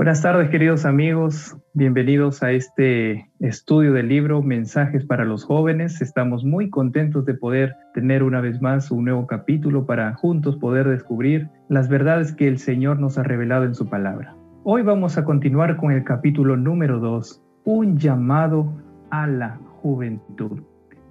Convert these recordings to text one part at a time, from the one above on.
Buenas tardes queridos amigos, bienvenidos a este estudio del libro Mensajes para los jóvenes. Estamos muy contentos de poder tener una vez más un nuevo capítulo para juntos poder descubrir las verdades que el Señor nos ha revelado en su palabra. Hoy vamos a continuar con el capítulo número 2, un llamado a la juventud.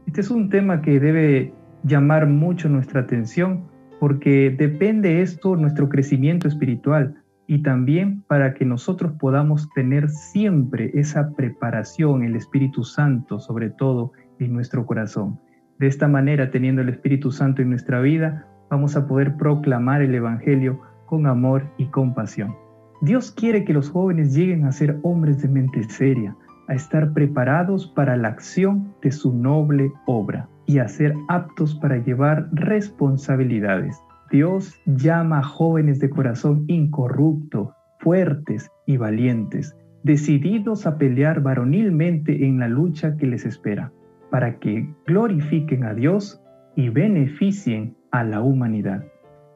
Este es un tema que debe llamar mucho nuestra atención porque depende esto nuestro crecimiento espiritual y también para que nosotros podamos tener siempre esa preparación, el Espíritu Santo sobre todo en nuestro corazón. De esta manera, teniendo el Espíritu Santo en nuestra vida, vamos a poder proclamar el Evangelio con amor y compasión. Dios quiere que los jóvenes lleguen a ser hombres de mente seria, a estar preparados para la acción de su noble obra y a ser aptos para llevar responsabilidades. Dios llama a jóvenes de corazón incorrupto, fuertes y valientes, decididos a pelear varonilmente en la lucha que les espera, para que glorifiquen a Dios y beneficien a la humanidad.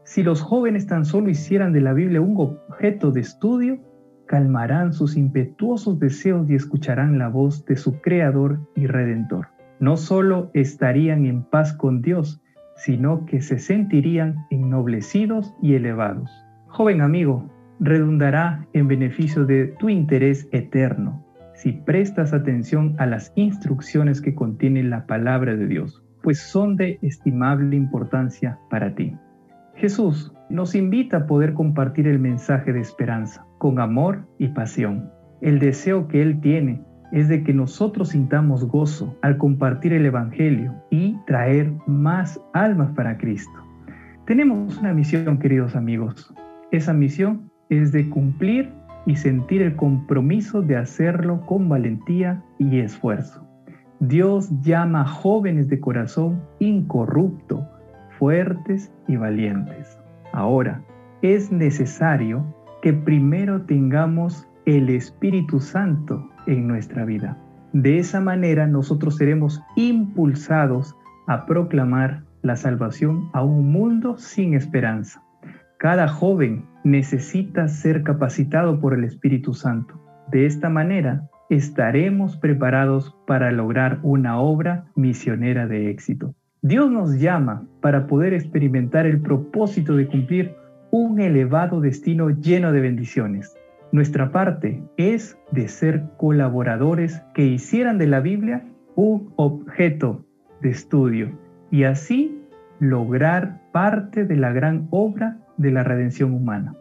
Si los jóvenes tan solo hicieran de la Biblia un objeto de estudio, calmarán sus impetuosos deseos y escucharán la voz de su Creador y Redentor. No solo estarían en paz con Dios, sino que se sentirían ennoblecidos y elevados. Joven amigo, redundará en beneficio de tu interés eterno si prestas atención a las instrucciones que contiene la palabra de Dios, pues son de estimable importancia para ti. Jesús nos invita a poder compartir el mensaje de esperanza con amor y pasión. El deseo que Él tiene es de que nosotros sintamos gozo al compartir el Evangelio y traer más almas para Cristo. Tenemos una misión, queridos amigos. Esa misión es de cumplir y sentir el compromiso de hacerlo con valentía y esfuerzo. Dios llama a jóvenes de corazón incorrupto, fuertes y valientes. Ahora, es necesario que primero tengamos el Espíritu Santo en nuestra vida. De esa manera nosotros seremos impulsados a proclamar la salvación a un mundo sin esperanza. Cada joven necesita ser capacitado por el Espíritu Santo. De esta manera estaremos preparados para lograr una obra misionera de éxito. Dios nos llama para poder experimentar el propósito de cumplir un elevado destino lleno de bendiciones. Nuestra parte es de ser colaboradores que hicieran de la Biblia un objeto de estudio y así lograr parte de la gran obra de la redención humana.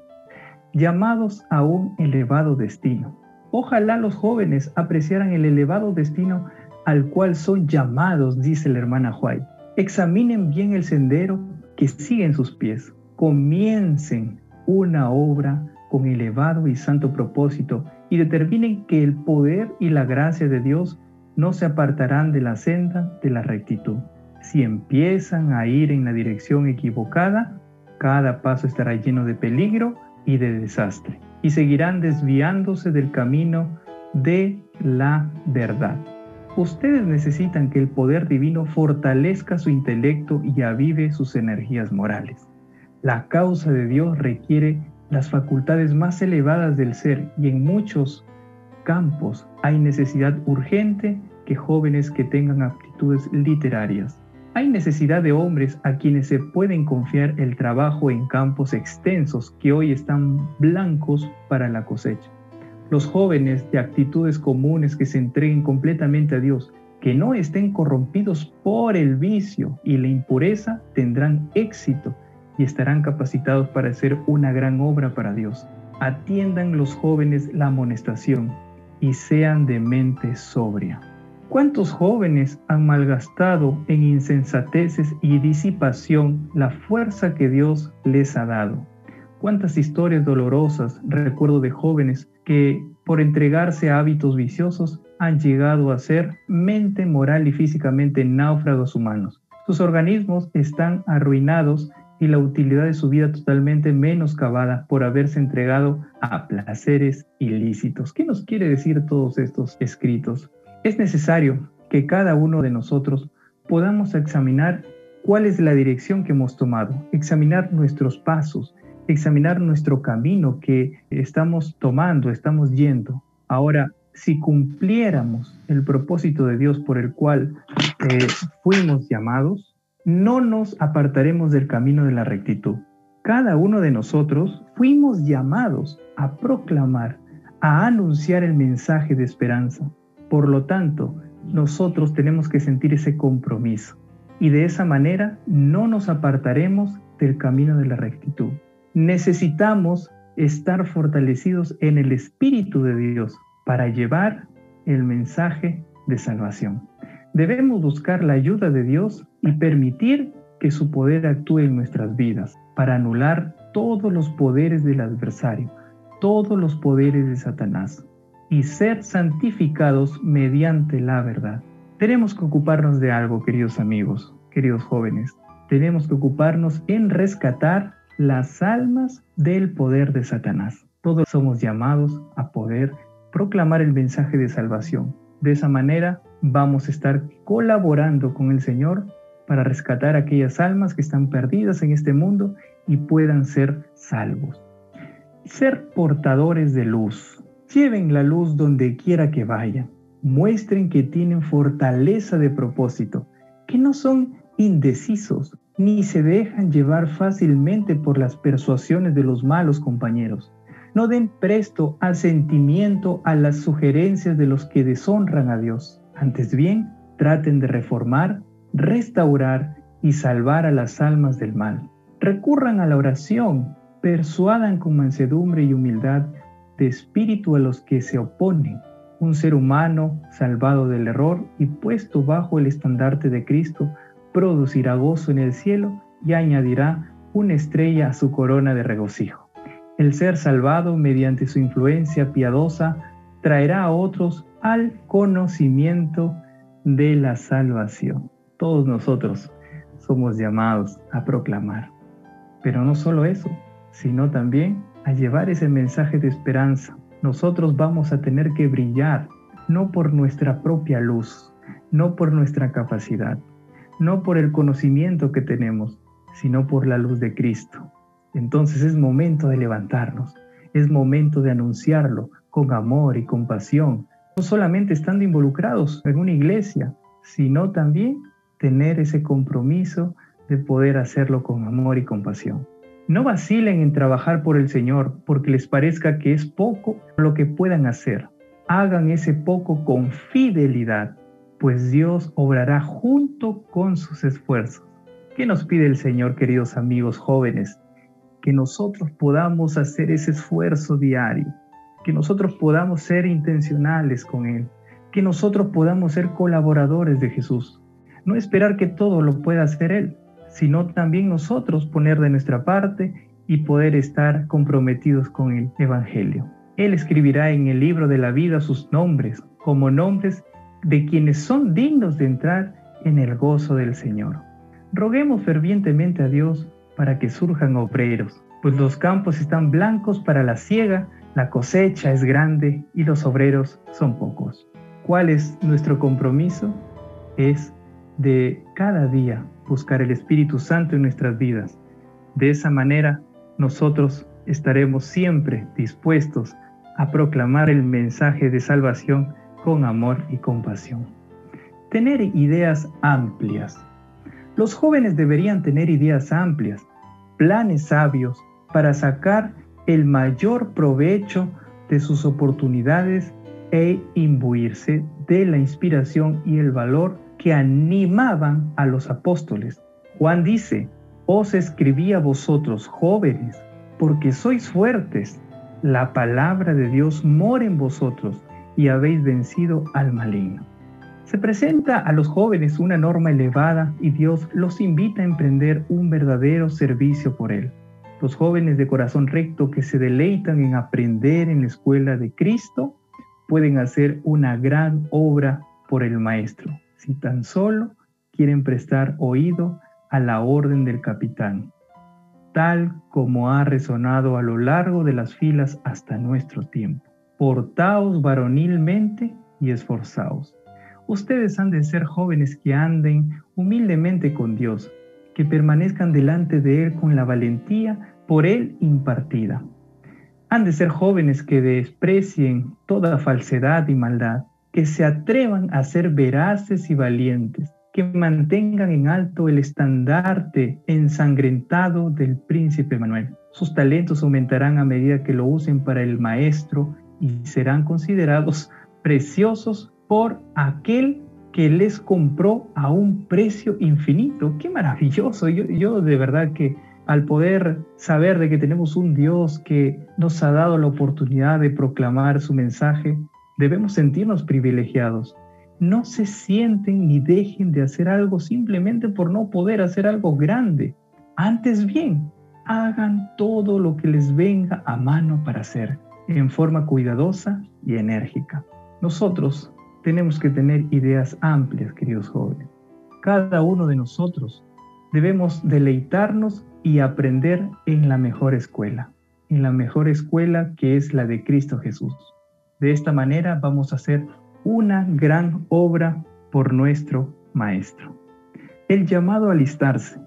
Llamados a un elevado destino. Ojalá los jóvenes apreciaran el elevado destino al cual son llamados, dice la hermana White. Examinen bien el sendero que sigue en sus pies. Comiencen una obra con elevado y santo propósito y determinen que el poder y la gracia de Dios no se apartarán de la senda de la rectitud. Si empiezan a ir en la dirección equivocada, cada paso estará lleno de peligro y de desastre, y seguirán desviándose del camino de la verdad. Ustedes necesitan que el poder divino fortalezca su intelecto y avive sus energías morales. La causa de Dios requiere las facultades más elevadas del ser y en muchos campos hay necesidad urgente que jóvenes que tengan aptitudes literarias. Hay necesidad de hombres a quienes se pueden confiar el trabajo en campos extensos que hoy están blancos para la cosecha. Los jóvenes de actitudes comunes que se entreguen completamente a Dios, que no estén corrompidos por el vicio y la impureza, tendrán éxito y estarán capacitados para hacer una gran obra para Dios. Atiendan los jóvenes la amonestación y sean de mente sobria. ¿Cuántos jóvenes han malgastado en insensateces y disipación la fuerza que Dios les ha dado? ¿Cuántas historias dolorosas recuerdo de jóvenes que por entregarse a hábitos viciosos han llegado a ser mente moral y físicamente náufragos humanos? Sus organismos están arruinados y la utilidad de su vida totalmente menoscabada por haberse entregado a placeres ilícitos. ¿Qué nos quiere decir todos estos escritos? Es necesario que cada uno de nosotros podamos examinar cuál es la dirección que hemos tomado, examinar nuestros pasos, examinar nuestro camino que estamos tomando, estamos yendo. Ahora, si cumpliéramos el propósito de Dios por el cual eh, fuimos llamados, no nos apartaremos del camino de la rectitud. Cada uno de nosotros fuimos llamados a proclamar, a anunciar el mensaje de esperanza. Por lo tanto, nosotros tenemos que sentir ese compromiso y de esa manera no nos apartaremos del camino de la rectitud. Necesitamos estar fortalecidos en el Espíritu de Dios para llevar el mensaje de salvación. Debemos buscar la ayuda de Dios y permitir que su poder actúe en nuestras vidas para anular todos los poderes del adversario, todos los poderes de Satanás y ser santificados mediante la verdad. Tenemos que ocuparnos de algo, queridos amigos, queridos jóvenes. Tenemos que ocuparnos en rescatar las almas del poder de Satanás. Todos somos llamados a poder proclamar el mensaje de salvación. De esa manera vamos a estar colaborando con el Señor para rescatar aquellas almas que están perdidas en este mundo y puedan ser salvos. Ser portadores de luz. Lleven la luz donde quiera que vayan. Muestren que tienen fortaleza de propósito, que no son indecisos ni se dejan llevar fácilmente por las persuasiones de los malos compañeros. No den presto al sentimiento a las sugerencias de los que deshonran a Dios. Antes bien, traten de reformar, restaurar y salvar a las almas del mal. Recurran a la oración, persuadan con mansedumbre y humildad de espíritu a los que se oponen. Un ser humano salvado del error y puesto bajo el estandarte de Cristo producirá gozo en el cielo y añadirá una estrella a su corona de regocijo. El ser salvado mediante su influencia piadosa traerá a otros al conocimiento de la salvación. Todos nosotros somos llamados a proclamar. Pero no solo eso, sino también a llevar ese mensaje de esperanza. Nosotros vamos a tener que brillar, no por nuestra propia luz, no por nuestra capacidad, no por el conocimiento que tenemos, sino por la luz de Cristo. Entonces es momento de levantarnos, es momento de anunciarlo con amor y compasión, no solamente estando involucrados en una iglesia, sino también tener ese compromiso de poder hacerlo con amor y compasión. No vacilen en trabajar por el Señor porque les parezca que es poco lo que puedan hacer. Hagan ese poco con fidelidad, pues Dios obrará junto con sus esfuerzos. ¿Qué nos pide el Señor, queridos amigos jóvenes? que nosotros podamos hacer ese esfuerzo diario, que nosotros podamos ser intencionales con Él, que nosotros podamos ser colaboradores de Jesús. No esperar que todo lo pueda hacer Él, sino también nosotros poner de nuestra parte y poder estar comprometidos con el Evangelio. Él escribirá en el libro de la vida sus nombres como nombres de quienes son dignos de entrar en el gozo del Señor. Roguemos fervientemente a Dios para que surjan obreros, pues los campos están blancos para la siega, la cosecha es grande y los obreros son pocos. ¿Cuál es nuestro compromiso? Es de cada día buscar el Espíritu Santo en nuestras vidas. De esa manera, nosotros estaremos siempre dispuestos a proclamar el mensaje de salvación con amor y compasión. Tener ideas amplias los jóvenes deberían tener ideas amplias, planes sabios para sacar el mayor provecho de sus oportunidades e imbuirse de la inspiración y el valor que animaban a los apóstoles. Juan dice, os escribí a vosotros jóvenes, porque sois fuertes, la palabra de Dios mora en vosotros y habéis vencido al maligno. Se presenta a los jóvenes una norma elevada y Dios los invita a emprender un verdadero servicio por Él. Los jóvenes de corazón recto que se deleitan en aprender en la escuela de Cristo pueden hacer una gran obra por el Maestro, si tan solo quieren prestar oído a la orden del capitán, tal como ha resonado a lo largo de las filas hasta nuestro tiempo. Portaos varonilmente y esforzaos Ustedes han de ser jóvenes que anden humildemente con Dios, que permanezcan delante de Él con la valentía por Él impartida. Han de ser jóvenes que desprecien toda falsedad y maldad, que se atrevan a ser veraces y valientes, que mantengan en alto el estandarte ensangrentado del príncipe Manuel. Sus talentos aumentarán a medida que lo usen para el maestro y serán considerados preciosos por aquel que les compró a un precio infinito. Qué maravilloso. Yo, yo de verdad que al poder saber de que tenemos un Dios que nos ha dado la oportunidad de proclamar su mensaje, debemos sentirnos privilegiados no se sienten ni dejen de hacer algo simplemente por no poder hacer algo grande. Antes bien, hagan todo lo que les venga a mano para hacer, en forma cuidadosa y enérgica. Nosotros tenemos que tener ideas amplias, queridos jóvenes. Cada uno de nosotros debemos deleitarnos y aprender en la mejor escuela, en la mejor escuela que es la de Cristo Jesús. De esta manera vamos a ser una gran obra por nuestro Maestro. El llamado a alistarse.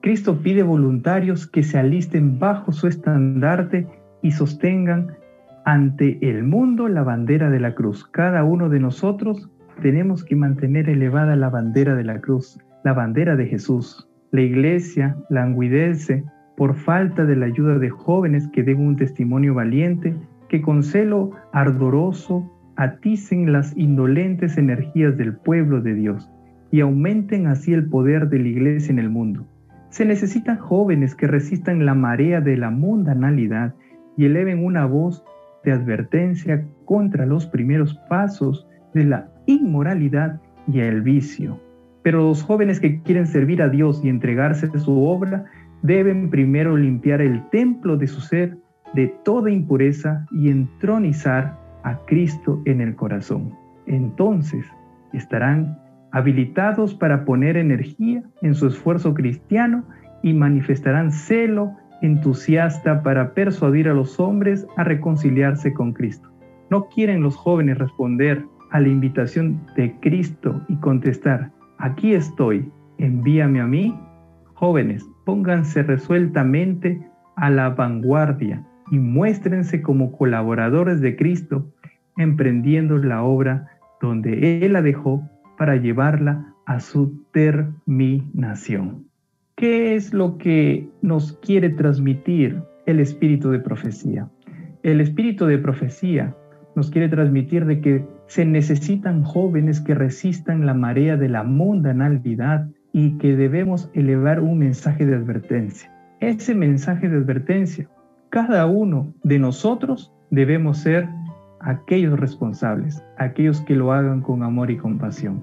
Cristo pide voluntarios que se alisten bajo su estandarte y sostengan ante el mundo la bandera de la cruz. Cada uno de nosotros tenemos que mantener elevada la bandera de la cruz, la bandera de Jesús. La iglesia languidece por falta de la ayuda de jóvenes que den un testimonio valiente, que con celo ardoroso aticen las indolentes energías del pueblo de Dios y aumenten así el poder de la iglesia en el mundo. Se necesitan jóvenes que resistan la marea de la mundanalidad y eleven una voz de advertencia contra los primeros pasos de la inmoralidad y el vicio. Pero los jóvenes que quieren servir a Dios y entregarse a su obra deben primero limpiar el templo de su ser de toda impureza y entronizar a Cristo en el corazón. Entonces estarán habilitados para poner energía en su esfuerzo cristiano y manifestarán celo entusiasta para persuadir a los hombres a reconciliarse con Cristo. No quieren los jóvenes responder a la invitación de Cristo y contestar, aquí estoy, envíame a mí. Jóvenes, pónganse resueltamente a la vanguardia y muéstrense como colaboradores de Cristo, emprendiendo la obra donde Él la dejó para llevarla a su terminación. ¿Qué es lo que nos quiere transmitir el espíritu de profecía? El espíritu de profecía nos quiere transmitir de que se necesitan jóvenes que resistan la marea de la mundanalidad y que debemos elevar un mensaje de advertencia. Ese mensaje de advertencia cada uno de nosotros debemos ser aquellos responsables, aquellos que lo hagan con amor y compasión.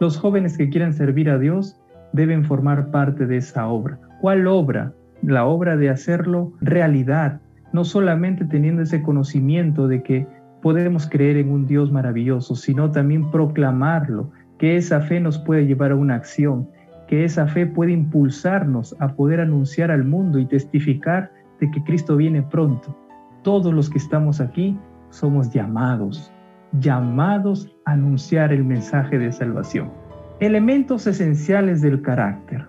Los jóvenes que quieran servir a Dios deben formar parte de esa obra. ¿Cuál obra? La obra de hacerlo realidad, no solamente teniendo ese conocimiento de que podemos creer en un Dios maravilloso, sino también proclamarlo, que esa fe nos puede llevar a una acción, que esa fe puede impulsarnos a poder anunciar al mundo y testificar de que Cristo viene pronto. Todos los que estamos aquí somos llamados, llamados a anunciar el mensaje de salvación. Elementos esenciales del carácter.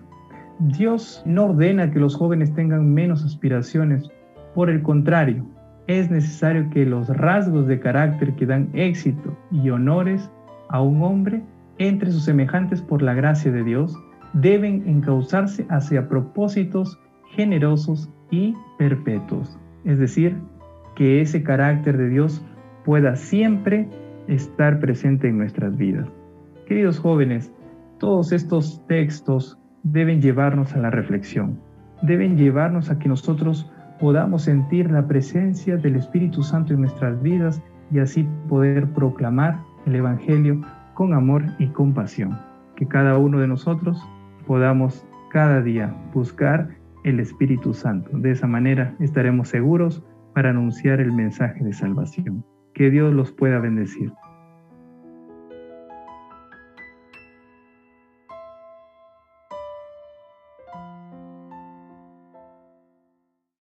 Dios no ordena que los jóvenes tengan menos aspiraciones, por el contrario, es necesario que los rasgos de carácter que dan éxito y honores a un hombre entre sus semejantes por la gracia de Dios deben encauzarse hacia propósitos generosos y perpetuos. Es decir, que ese carácter de Dios pueda siempre estar presente en nuestras vidas. Queridos jóvenes, todos estos textos deben llevarnos a la reflexión, deben llevarnos a que nosotros podamos sentir la presencia del Espíritu Santo en nuestras vidas y así poder proclamar el Evangelio con amor y compasión. Que cada uno de nosotros podamos cada día buscar el Espíritu Santo. De esa manera estaremos seguros para anunciar el mensaje de salvación. Que Dios los pueda bendecir.